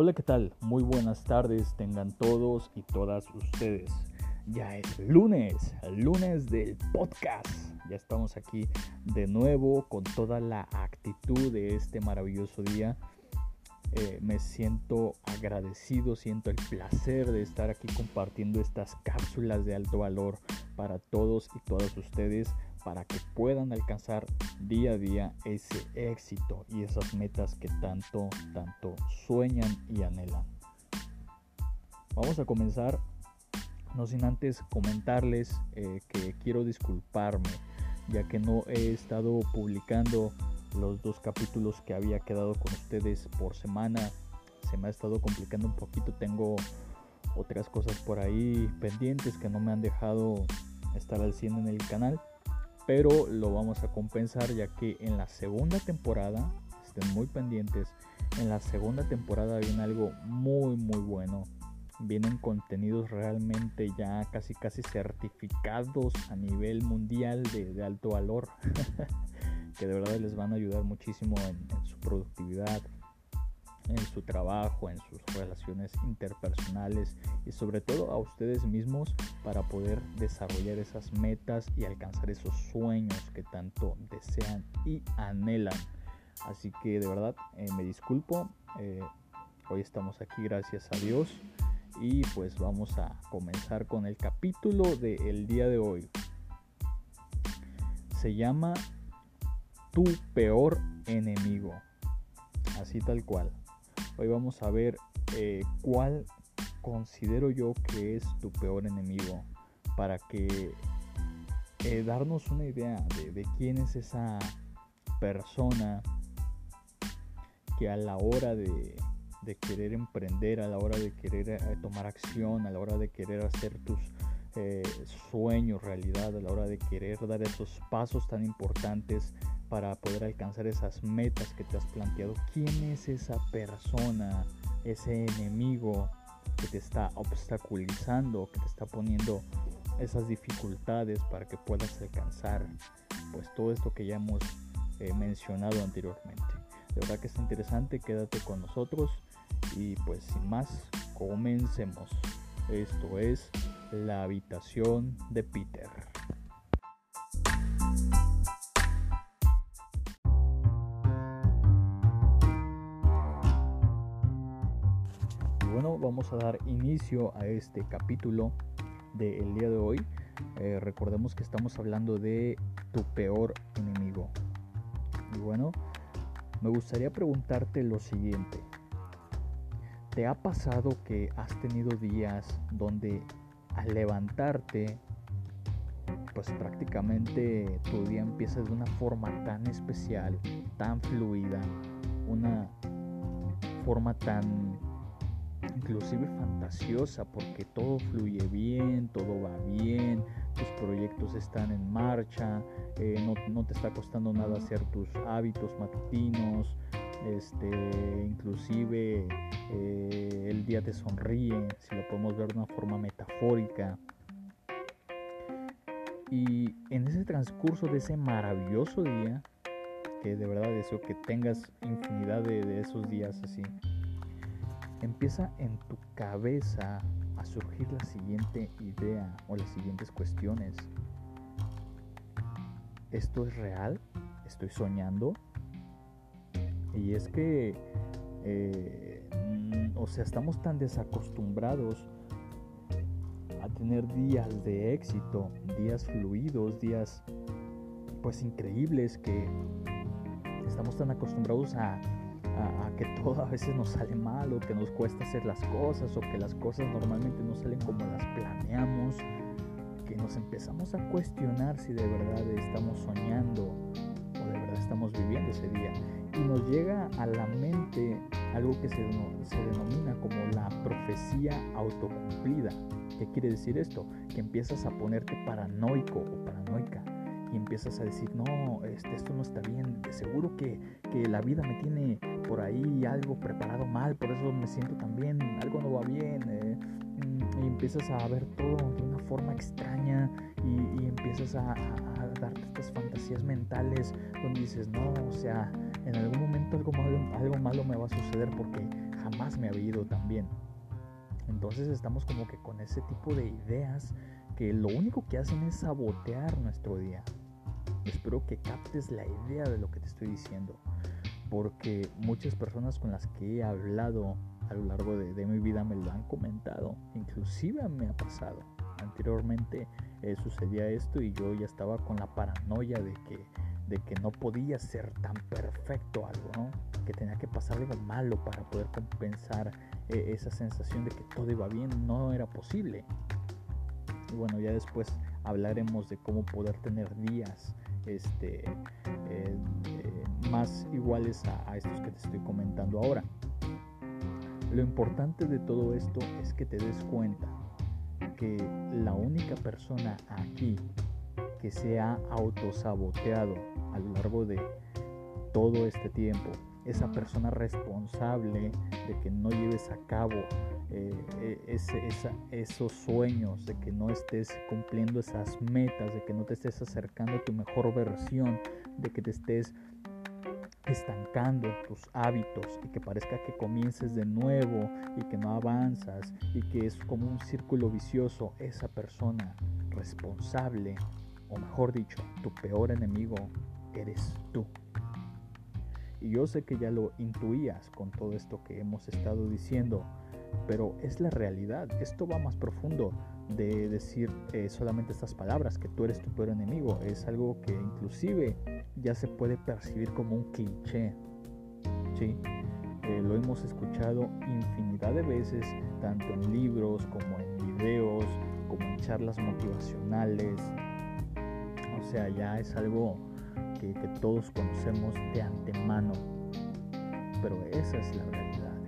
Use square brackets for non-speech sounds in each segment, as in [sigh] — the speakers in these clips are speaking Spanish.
hola, ¿qué tal? Muy buenas tardes tengan todos y todas ustedes. Ya es lunes, lunes del podcast. Ya estamos aquí de nuevo con toda la actitud de este maravilloso día. Eh, me siento agradecido, siento el placer de estar aquí compartiendo estas cápsulas de alto valor para todos y todas ustedes para que puedan alcanzar día a día ese éxito y esas metas que tanto, tanto sueñan y anhelan. Vamos a comenzar, no sin antes comentarles eh, que quiero disculparme, ya que no he estado publicando los dos capítulos que había quedado con ustedes por semana. Se me ha estado complicando un poquito, tengo otras cosas por ahí pendientes que no me han dejado estar al 100 en el canal pero lo vamos a compensar ya que en la segunda temporada, estén muy pendientes, en la segunda temporada viene algo muy muy bueno. Vienen contenidos realmente ya casi casi certificados a nivel mundial de, alto valor, [laughs] que de verdad les van a ayudar muchísimo en su productividad, en su trabajo, en sus relaciones interpersonales y sobre todo a ustedes mismos para poder desarrollar esas metas y alcanzar esos sueños que tanto desean y anhelan. Así que de verdad eh, me disculpo, eh, hoy estamos aquí gracias a Dios y pues vamos a comenzar con el capítulo del día de hoy. Se llama Tu peor enemigo. Así tal cual. Hoy vamos a ver eh, cuál considero yo que es tu peor enemigo para que eh, darnos una idea de, quién es esa persona que a la hora de, querer emprender, a la hora de querer eh, tomar acción, a la hora de querer hacer tus sueños realidad, a la hora de querer dar esos pasos tan importantes para poder alcanzar esas metas que te has planteado. ¿Quién es esa persona, ese enemigo que te está obstaculizando, que te está poniendo esas dificultades para que puedas alcanzar pues todo esto que ya hemos eh, mencionado anteriormente? De verdad que está interesante, quédate con nosotros y pues sin más, comencemos. Esto es la habitación de Peter. A dar inicio a este capítulo del día de hoy. Eh, recordemos que estamos hablando de tu peor enemigo. Y bueno, me gustaría preguntarte lo siguiente. ¿Te ha pasado que has tenido días donde al levantarte, pues prácticamente tu día empieza de una forma tan especial, tan fluida, una forma tan inclusive fantasiosa porque todo fluye bien, todo va bien, tus proyectos están en marcha, eh, no, te está costando nada hacer tus hábitos matutinos, este, inclusive eh, el día te sonríe, si lo podemos ver de una forma metafórica. Y en ese transcurso de ese maravilloso día, que de verdad deseo que tengas infinidad de esos días así, empieza en tu cabeza a surgir la siguiente idea o las siguientes cuestiones. ¿Esto es real? ¿Estoy soñando? Y es que, eh, o sea, estamos tan desacostumbrados a tener días de éxito, días fluidos, días pues increíbles que estamos tan acostumbrados a a, que todo a veces nos sale mal o que nos cuesta hacer las cosas o que las cosas normalmente no salen como las planeamos, que nos empezamos a cuestionar si de verdad estamos soñando o de verdad estamos viviendo ese día. Y nos llega a la mente algo que se, se denomina como la profecía autocumplida. ¿Qué quiere decir esto? Que empiezas a ponerte paranoico o paranoica y empiezas a decir, no, este, esto no está bien, de seguro que, que, la vida me tiene por ahí algo preparado mal, por eso me siento tan bien, algo no va bien, eh, mm, y empiezas a ver todo de una forma extraña y, empiezas a, a, darte estas fantasías mentales donde dices, no, o sea, en algún momento algo malo, algo malo me va a suceder porque jamás me había ido tan bien. Entonces estamos como que con ese tipo de ideas que lo único que hacen es sabotear nuestro día. Espero que captes la idea de lo que te estoy diciendo, porque muchas personas con las que he hablado a lo largo de, mi vida me lo han comentado, inclusive me ha pasado. Anteriormente eh, sucedía esto y yo ya estaba con la paranoia de que, de que no podía ser tan perfecto algo, que tenía que pasar algo malo para poder compensar eh, esa sensación de que todo iba bien, no era posible. Y bueno, ya después hablaremos de cómo poder tener días este, eh, más iguales a estos que te estoy comentando ahora. Lo importante de todo esto es que te des cuenta que la única persona aquí que se ha autosaboteado a lo largo de todo este tiempo, esa persona responsable de que no lleves a cabo eh, e, esos sueños, de que no estés cumpliendo esas metas, de que no te estés acercando a tu mejor versión, de que te estés estancando tus hábitos y que parezca que comiences de nuevo y que no avanzas y que es como un círculo vicioso, esa persona responsable, o mejor dicho, tu peor enemigo, eres tú. Y yo sé que ya lo intuías con todo esto que hemos estado diciendo, pero es la realidad. Esto va más profundo de decir eh, solamente estas palabras, que tú eres tu peor enemigo. Es algo que inclusive ya se puede percibir como un cliché. ¿sí? Eh, lo hemos escuchado infinidad de veces, tanto en libros como en videos, como en charlas motivacionales. O sea, ya es algo que, todos conocemos de antemano. Pero esa es la realidad.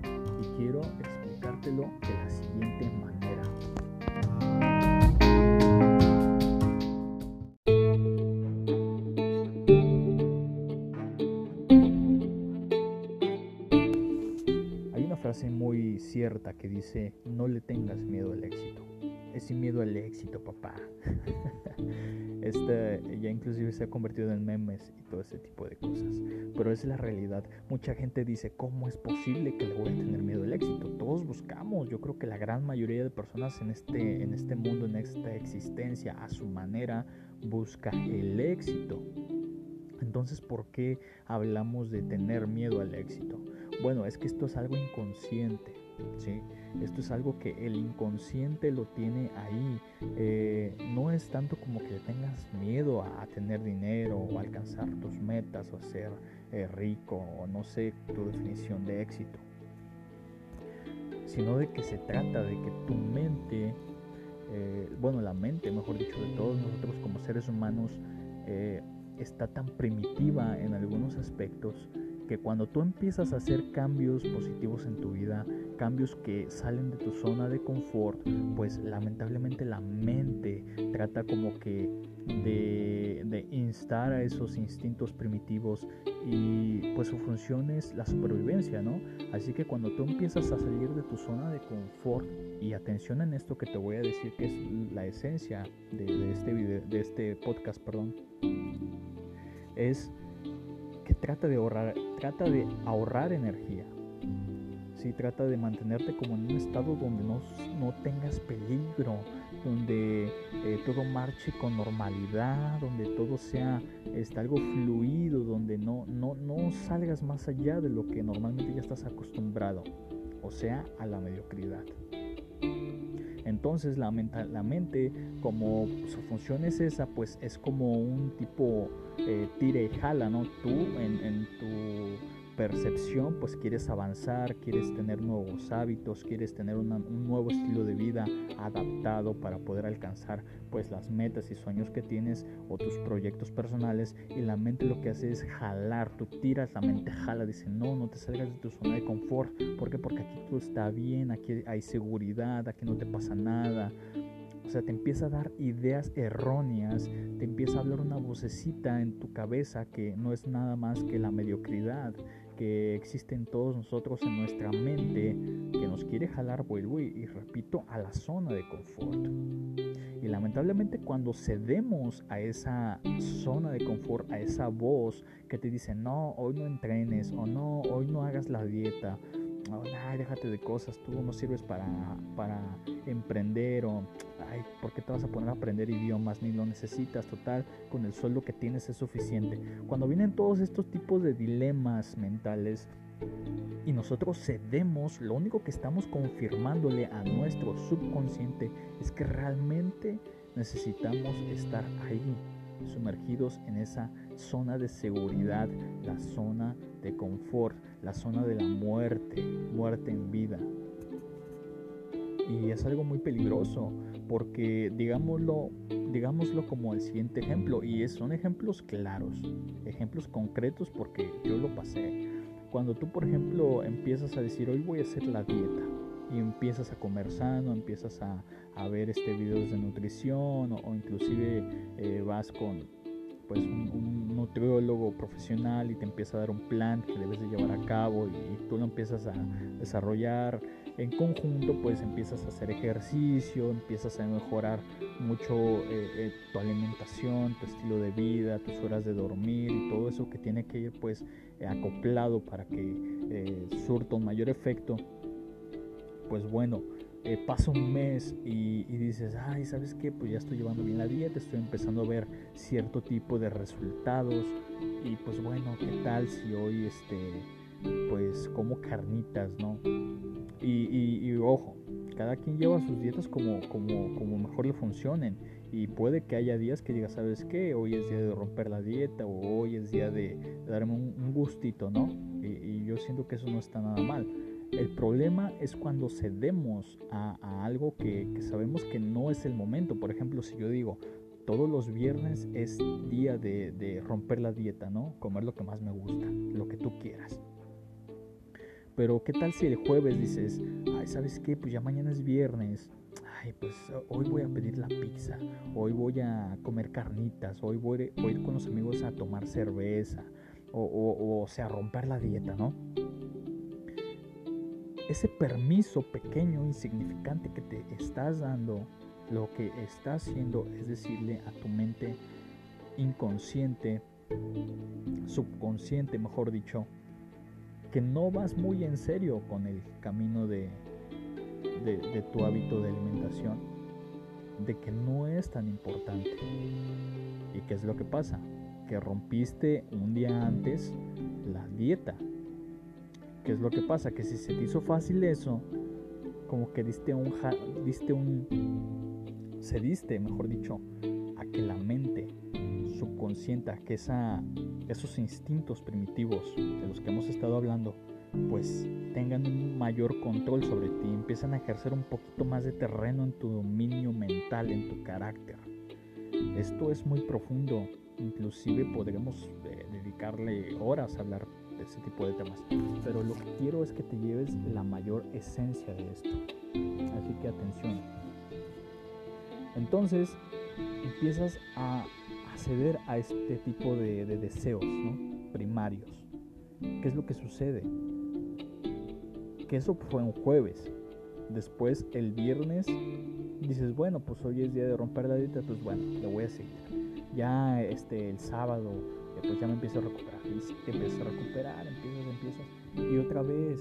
Y quiero explicártelo de la siguiente manera. muy cierta que dice, no le tengas miedo al éxito. Es sin miedo al éxito, papá. [laughs] este ya inclusive se ha convertido en memes y todo ese tipo de cosas. Pero es la realidad. Mucha gente dice, ¿cómo es posible que le voy a tener miedo al éxito? Todos buscamos, yo creo que la gran mayoría de personas en este, en este mundo, en esta existencia, a su manera, busca el éxito. Entonces, ¿por qué hablamos de tener miedo al éxito? Bueno, es que esto es algo inconsciente, ¿sí? Esto es algo que el inconsciente lo tiene ahí. Eh, no es tanto como que tengas miedo a, tener dinero o alcanzar tus metas o ser eh, rico o no sé tu definición de éxito, sino de que se trata de que tu mente, eh, bueno, la mente, mejor dicho, de todos nosotros como seres humanos, está tan primitiva en algunos aspectos que cuando tú empiezas a hacer cambios positivos en tu vida, cambios que salen de tu zona de confort, pues lamentablemente la mente trata como que de, de instar a esos instintos primitivos y pues su función es la supervivencia, ¿no? Así que cuando tú empiezas a salir de tu zona de confort y atención en esto que te voy a decir que es la esencia de, de este, video, de este podcast, perdón, es que trata de ahorrar, trata de ahorrar energía. si trata de mantenerte como en un estado donde no, no tengas peligro, donde eh, todo marche con normalidad, donde todo sea este, algo fluido, donde no, no, no salgas más allá de lo que normalmente ya estás acostumbrado, o sea, a la mediocridad. Entonces la, la mente, como su función es esa, pues es como un tipo eh, tire y jala, ¿no? Tú en, en tu percepción, pues quieres avanzar, quieres tener nuevos hábitos, quieres tener un nuevo estilo de vida adaptado para poder alcanzar pues las metas y sueños que tienes o tus proyectos personales. Y la mente lo que hace es jalar, tú tiras, la mente jala, dice no, no te salgas de tu zona de confort, ¿por qué? Porque aquí todo está bien, aquí hay seguridad, aquí no te pasa nada, o sea, te empieza a dar ideas erróneas, te empieza a hablar una vocecita en tu cabeza que no es nada más que la mediocridad, que existe en todos nosotros en nuestra mente, que nos quiere jalar, vuelvo y, y repito, a la zona de confort. Y lamentablemente cuando cedemos a esa zona de confort, a esa voz que te dice, no, hoy no entrenes, o no, hoy no hagas la dieta, ay, déjate de cosas, tú no sirves para, para emprender o, ay, ¿por qué te vas a poner a aprender idiomas? Ni lo necesitas, total, con el sueldo que tienes es suficiente. Cuando vienen todos estos tipos de dilemas mentales, y nosotros cedemos, lo único que estamos confirmándole a nuestro subconsciente es que realmente necesitamos estar ahí, sumergidos en esa zona de seguridad, la zona de confort, la zona de la muerte, muerte en vida. Y es algo muy peligroso porque digámoslo, digámoslo como el siguiente ejemplo y son ejemplos claros, ejemplos concretos porque yo lo pasé. Cuando tú, por ejemplo, empiezas a decir, hoy voy a hacer la dieta, y empiezas a comer sano, empiezas a, ver este videos de nutrición o, inclusive eh, vas con pues un, nutriólogo profesional y te empieza a dar un plan que debes de llevar a cabo y, tú lo empiezas a desarrollar. En conjunto pues empiezas a hacer ejercicio empiezas a mejorar mucho eh, eh, tu alimentación tu estilo de vida tus horas de dormir y todo eso que tiene que ir pues acoplado para que surta un mayor efecto. Pues bueno, eh, pasa un mes y, dices, ay, ¿sabes qué? Pues ya estoy llevando bien la dieta, estoy empezando a ver cierto tipo de resultados y pues bueno, ¿qué tal si hoy este, pues como carnitas, ¿no? Y, ojo, cada quien lleva sus dietas como, como, como mejor le funcionen y puede que haya días que digas, ¿sabes qué? Hoy es día de romper la dieta o hoy es día de, darme un, gustito, ¿no? y yo siento que eso no está nada mal el problema es cuando cedemos a, algo que, sabemos que no es el momento. Por ejemplo, si yo digo, todos los viernes es día de, romper la dieta, ¿no? Comer lo que más me gusta, lo que tú quieras. Pero ¿qué tal si el jueves dices, ay, ¿sabes qué? Pues ya mañana es viernes. Ay, pues hoy voy a pedir la pizza, hoy voy a comer carnitas, hoy voy, a ir con los amigos a tomar cerveza, o, o, o sea, romper la dieta, ¿no? Ese permiso pequeño, insignificante que te estás dando, lo que estás haciendo es decirle a tu mente inconsciente, subconsciente, mejor dicho, que no vas muy en serio con el camino de, de, tu hábito de alimentación, de que no es tan importante. ¿Y qué es lo que pasa? Que rompiste un día antes la dieta, ¿Qué es lo que pasa? Que si se te hizo fácil eso, como que diste un, diste un, se diste, mejor dicho, a que la mente subconsciente, a que esa, esos instintos primitivos de los que hemos estado hablando, pues tengan un mayor control sobre ti, empiezan a ejercer un poquito más de terreno en tu dominio mental, en tu carácter. Esto es muy profundo, inclusive podremos eh, dedicarle horas a hablar ese tipo de temas. Pero lo que quiero es que te lleves la mayor esencia de esto. Así que atención. Entonces empiezas a, acceder a este tipo de, deseos primarios. ¿Qué es lo que sucede? Que eso fue un jueves. Después el viernes dices, bueno, pues hoy es día de romper la dieta, pues bueno, le voy a seguir. Ya este, el sábado pues ya me empiezo a recuperar. Y te empiezas a recuperar, empiezas, empiezas. Y otra vez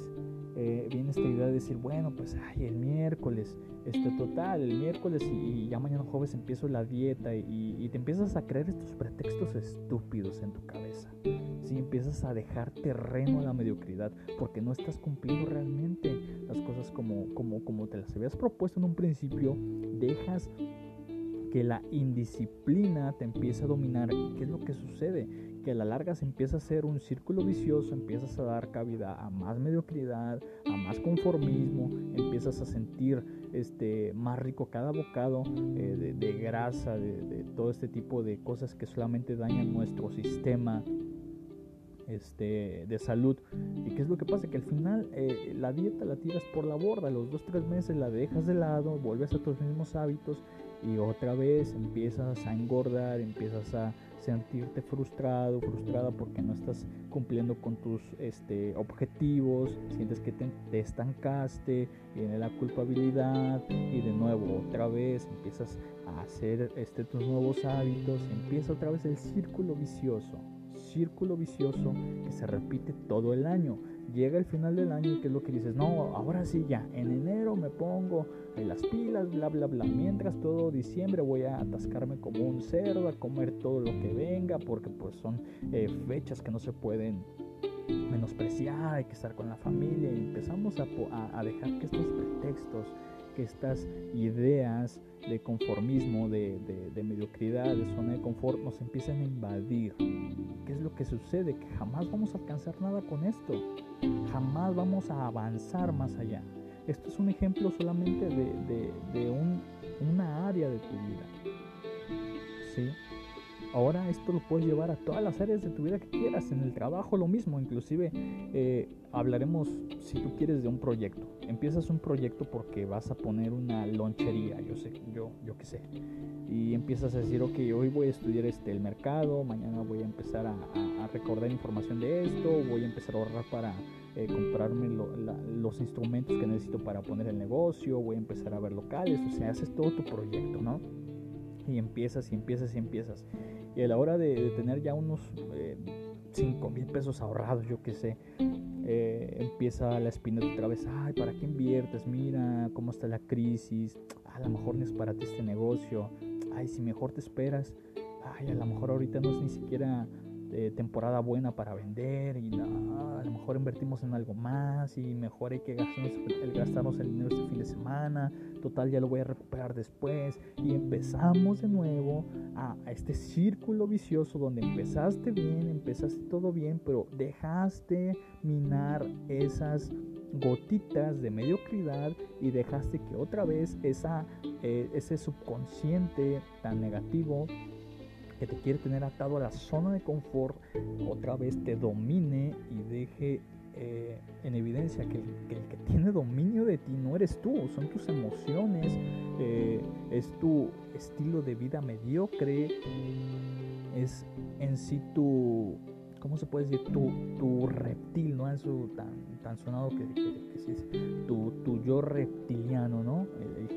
eh, viene esta idea de decir, bueno, pues ay, el miércoles, este total, el miércoles y, ya mañana jueves empiezo la dieta y, te empiezas a creer estos pretextos estúpidos en tu cabeza. Si empiezas a dejar terreno a la mediocridad porque no estás cumpliendo realmente las cosas como, como, como te las habías propuesto en un principio, dejas que la indisciplina te empieza a dominar. ¿Y qué es lo que sucede? Que a la larga se empieza a hacer un círculo vicioso, empiezas a dar cabida a más mediocridad, a más conformismo, empiezas a sentir este, más rico cada bocado eh, de, grasa, de, todo este tipo de cosas que solamente dañan nuestro sistema este, de salud. ¿Y qué es lo que pasa? Que al final eh, la dieta la tiras por la borda, los dos, tres meses la dejas de lado, vuelves a tus mismos hábitos y otra vez empiezas a engordar, empiezas a sentirte frustrado, frustrada porque no estás cumpliendo con tus este, objetivos, sientes que te, estancaste, viene la culpabilidad y de nuevo otra vez empiezas a hacer este, tus nuevos hábitos, empieza otra vez el círculo vicioso, círculo vicioso que se repite todo el año llega el final del año y que es lo que dices, no, ahora sí ya, en enero me pongo en las pilas, bla, bla, bla. Mientras todo diciembre voy a atascarme como un cerdo, a comer todo lo que venga, porque pues son eh, fechas que no se pueden menospreciar, hay que estar con la familia y empezamos a dejar que estos pretextos que estas ideas de conformismo, de, mediocridad, de zona de confort nos empiecen a invadir. ¿Qué es lo que sucede? Que jamás vamos a alcanzar nada con esto. Jamás vamos a avanzar más allá. Esto es un ejemplo solamente de, un, una área de tu vida. ¿Sí? Ahora esto lo puedes llevar a todas las áreas de tu vida que quieras, en el trabajo lo mismo, inclusive eh, hablaremos si tú quieres de un proyecto. Empiezas un proyecto porque vas a poner una lonchería, yo sé, yo, yo qué sé. Y empiezas a decir, ok, hoy voy a estudiar este, el mercado, mañana voy a empezar a, recordar información de esto, voy a empezar a ahorrar para eh, comprarme los instrumentos que necesito para poner el negocio, voy a empezar a ver locales, o sea, haces todo tu proyecto, ¿no? Y empiezas y empiezas y empiezas. Y a la hora de, tener ya unos 5 eh, mil pesos ahorrados, yo qué sé, eh, empieza la espina otra vez, ay, ¿para qué inviertes? Mira cómo está la crisis, a lo mejor no es para ti este negocio, ay, si mejor te esperas, ay, a lo mejor ahorita no es ni siquiera temporada buena para vender y no, a lo mejor invertimos en algo más y mejor hay que gastarnos el, gastarnos el dinero este fin de semana, total ya lo voy a recuperar después. Y empezamos de nuevo a, a este círculo vicioso donde empezaste bien, empezaste todo bien, pero dejaste minar esas gotitas de mediocridad y dejaste que otra vez esa, eh, ese subconsciente tan negativo que te quiere tener atado a la zona de confort, otra vez te domine y deje eh, en evidencia que el, que tiene dominio de ti no eres tú, son tus emociones, eh, es tu estilo de vida mediocre, es en sí tu, ¿cómo se puede decir? Tu, tu reptil, ¿no? Eso tan, tan sonado que, es tu, tu, yo reptiliano, ¿no? El,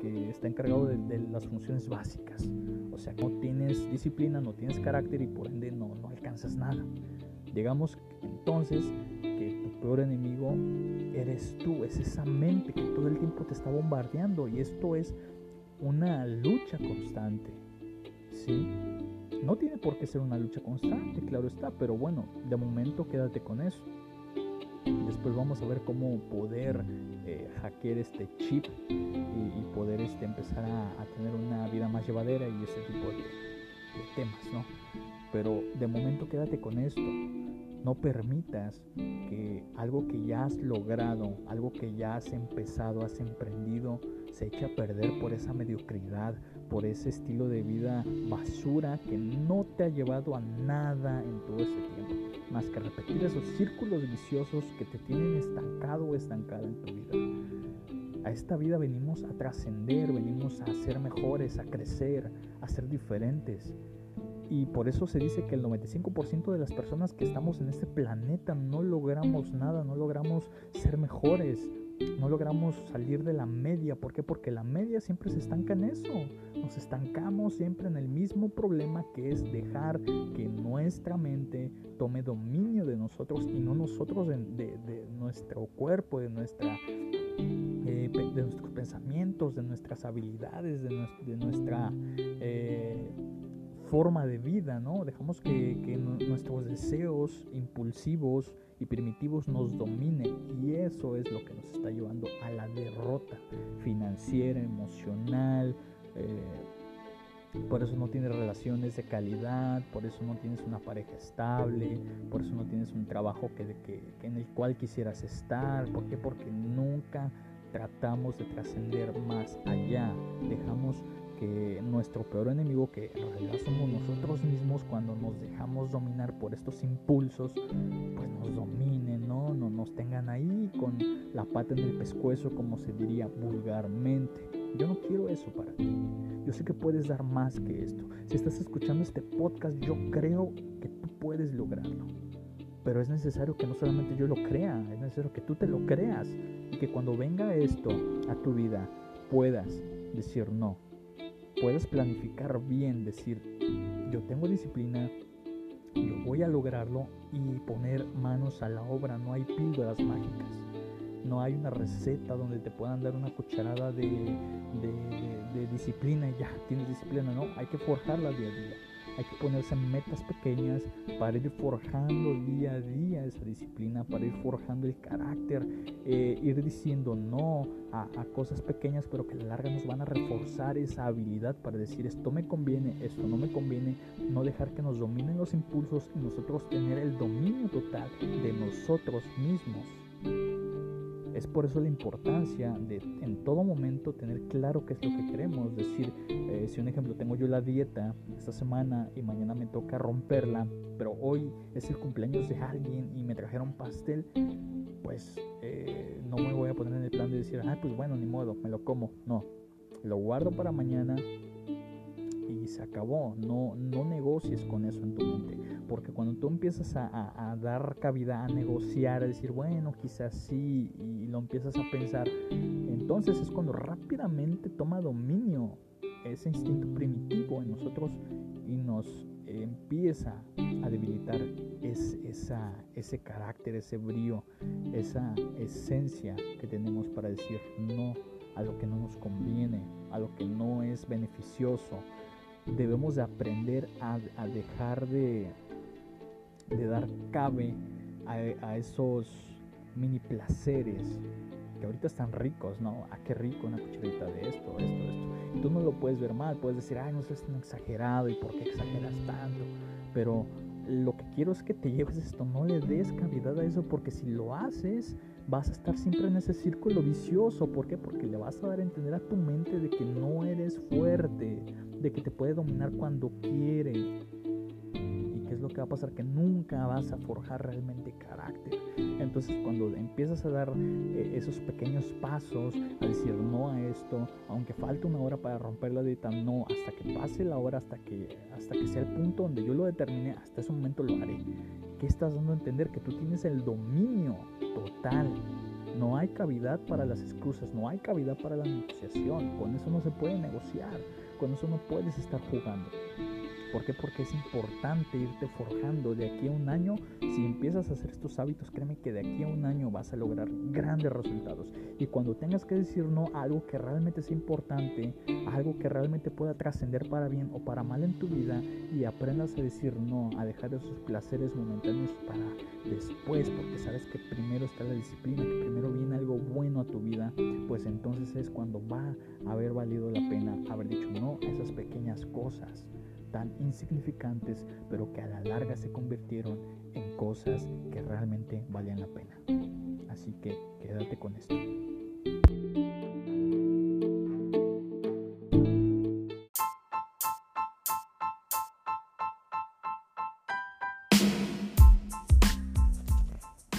que, está encargado de, de las funciones básicas. O sea, no tienes disciplina, no tienes carácter y por ende no, no alcanzas nada. Digamos entonces que tu peor enemigo eres tú, es esa mente que todo el tiempo te está bombardeando y esto es una lucha constante. ¿Sí? No tiene por qué ser una lucha constante, claro está, pero bueno, de momento quédate con eso. Después vamos a ver cómo poder eh, hackear este chip y, poder este, empezar a, tener una vida más llevadera y ese tipo de, temas, ¿no? Pero de momento quédate con esto. No permitas que algo que ya has logrado, algo que ya has empezado, has emprendido, se eche a perder por esa mediocridad, por ese estilo de vida basura que no te ha llevado a nada en todo ese tiempo, más que repetir esos círculos viciosos que te tienen estancado o estancada en tu vida. A esta vida venimos a trascender, venimos a ser mejores, a crecer, a ser diferentes. Y por eso se dice que el 95% de las personas que estamos en este planeta no logramos nada, no logramos ser mejores, no logramos salir de la media. ¿Por qué? Porque la media siempre se estanca en eso. Nos estancamos siempre en el mismo problema que es dejar que nuestra mente tome dominio de nosotros y no nosotros de, nuestro cuerpo, de, nuestra, eh, de nuestros pensamientos, de nuestras habilidades, de, nuestra... Eh, forma de vida, ¿no? Dejamos que, nuestros deseos impulsivos y primitivos nos dominen y eso es lo que nos está llevando a la derrota financiera, emocional. Eh, por eso no tienes relaciones de calidad, por eso no tienes una pareja estable, por eso no tienes un trabajo que en el cual quisieras estar. ¿Por qué? Porque nunca tratamos de trascender más allá. Dejamos nuestro peor enemigo, que en realidad somos nosotros mismos cuando nos dejamos dominar por estos impulsos, pues nos dominen, ¿no? No nos tengan ahí con la pata en el pescuezo, como se diría vulgarmente. Yo no quiero eso para ti. Yo sé que puedes dar más que esto. Si estás escuchando este podcast, yo creo que tú puedes lograrlo. Pero es necesario que no solamente yo lo crea, es necesario que tú te lo creas y que cuando venga esto a tu vida puedas decir no, puedes planificar bien, decir, yo tengo disciplina, yo voy a lograrlo y poner manos a la obra. No hay píldoras mágicas. No hay una receta donde te puedan dar una cucharada de, de disciplina y ya tienes disciplina. No, hay que forjarla día a día hay que ponerse metas pequeñas para ir forjando día a día esa disciplina, para ir forjando el carácter, eh, ir diciendo no a, cosas pequeñas, pero que a la larga nos van a reforzar esa habilidad para decir esto me conviene, esto no me conviene, no dejar que nos dominen los impulsos y nosotros tener el dominio total de nosotros mismos. Es por eso la importancia de en todo momento tener claro qué es lo que queremos. Decir, eh, si un ejemplo tengo yo la dieta esta semana y mañana me toca romperla, pero hoy es el cumpleaños de alguien y me trajeron pastel, pues eh, no me voy a poner en el plan de decir, ah, pues bueno, ni modo, me lo como. No, lo guardo para mañana y se acabó. No, no negocies con eso en tu mente. Porque cuando tú empiezas a, dar cabida a negociar, a decir, bueno, quizás sí, y lo empiezas a pensar, entonces es cuando rápidamente toma dominio ese instinto primitivo en nosotros y nos empieza a debilitar ese carácter, ese brío, esa esencia que tenemos para decir no a lo que no nos conviene, a lo que no es beneficioso, debemos de aprender a, dejar de, dar cabe a, esos mini placeres que ahorita están ricos, ¿no? Ah, qué rico una cucharita de esto, esto, esto. Y tú no lo puedes ver mal, puedes decir, ay, no seas tan exagerado y por qué exageras tanto. Pero lo que quiero es que te lleves esto, no le des cavidad a eso, porque si lo haces, vas a estar siempre en ese círculo vicioso. ¿Por qué? Porque le vas a dar a entender a tu mente de que no eres fuerte, de que te puede dominar cuando quiere. ¿Y qué es lo que va a pasar? Que nunca vas a forjar realmente carácter. Entonces cuando empiezas a dar eh, esos pequeños pasos, a decir no a esto, aunque falte una hora para romper la dieta, no, hasta que pase la hora, hasta que, hasta que sea el punto donde yo lo determine, hasta ese momento lo haré. ¿Qué estás dando a entender? Que tú tienes el dominio total no hay cavidad para las excusas, no hay cavidad para la negociación. Con eso no se puede negociar, con eso no puedes estar jugando. ¿Por qué? Porque es importante irte forjando de aquí a un año. Si empiezas a hacer estos hábitos, créeme que de aquí a un año vas a lograr grandes resultados. Y cuando tengas que decir no a algo que realmente es importante, algo que realmente pueda trascender para bien o para mal en tu vida, y aprendas a decir no, a dejar esos placeres momentáneos para después, porque sabes que primero está la disciplina, que primero viene algo bueno a tu vida, pues entonces es cuando va a haber valido la pena haber dicho no a esas pequeñas cosas tan insignificantes, pero que a la larga se convirtieron en cosas que realmente valían la pena. Así que quédate con esto.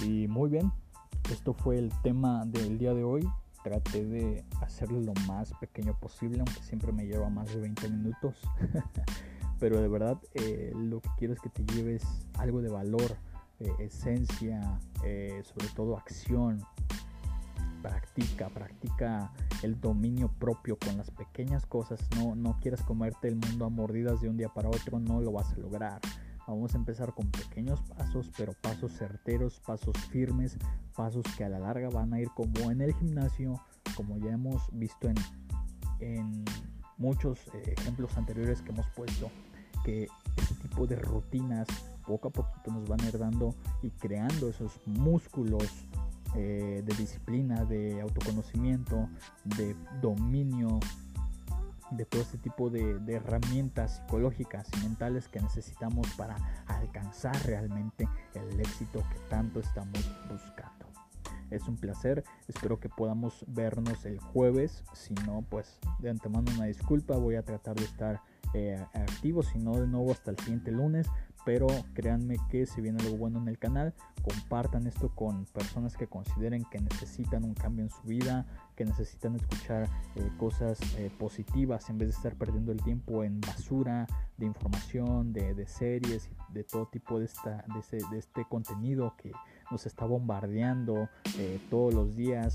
Y muy bien, esto fue el tema del día de hoy. Traté de hacerlo lo más pequeño posible, aunque siempre me lleva más de 20 minutos. [laughs] pero de verdad eh, lo que quiero es que te lleves algo de valor, eh, esencia, eh, sobre todo acción. Practica, practica el dominio propio con las pequeñas cosas. No, no quieras comerte el mundo a mordidas de un día para otro, no lo vas a lograr. Vamos a empezar con pequeños pasos, pero pasos certeros, pasos firmes, pasos que a la larga van a ir como en el gimnasio, como ya hemos visto en, en muchos eh, ejemplos anteriores que hemos puesto, que este tipo de rutinas poco a poquito nos van a ir dando y creando esos músculos eh, de disciplina, de autoconocimiento, de dominio, de todo este tipo de, de, herramientas psicológicas y mentales que necesitamos para alcanzar realmente el éxito que tanto estamos buscando. Es un placer, espero que podamos vernos el jueves, si no pues de antemano una disculpa, voy a tratar de estar eh, activo, si no de nuevo hasta el siguiente lunes, pero créanme que si viene algo bueno en el canal, compartan esto con personas que consideren que necesitan un cambio en su vida, que necesitan escuchar eh, cosas eh, positivas en vez de estar perdiendo el tiempo en basura de información, de, series, de todo tipo de, esta, de, de este contenido que nos está bombardeando eh, todos los días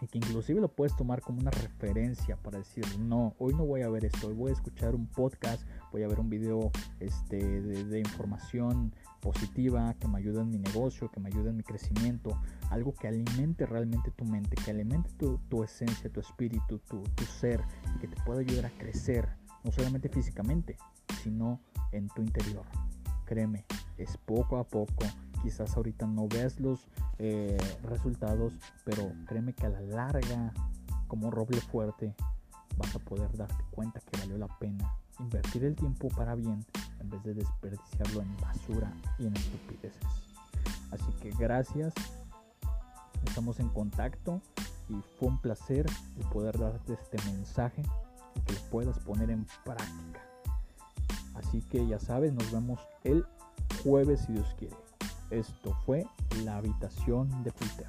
y que inclusive lo puedes tomar como una referencia para decir, no, hoy no voy a ver esto, hoy voy a escuchar un podcast, voy a ver un video este, de, información positiva que me ayude en mi negocio, que me ayude en mi crecimiento, algo que alimente realmente tu mente, que alimente tu, esencia, tu espíritu, tu, tu ser y que te pueda ayudar a crecer, no solamente físicamente, sino en tu interior. Créeme, es poco a poco quizás ahorita no veas los eh, resultados, pero créeme que a la larga, como roble fuerte, vas a poder darte cuenta que valió la pena invertir el tiempo para bien en vez de desperdiciarlo en basura y en estupideces. Así que gracias, estamos en contacto y fue un placer el poder darte este mensaje y que lo puedas poner en práctica. Así que ya sabes, nos vemos el jueves si Dios quiere. Esto fue la habitación de Peter.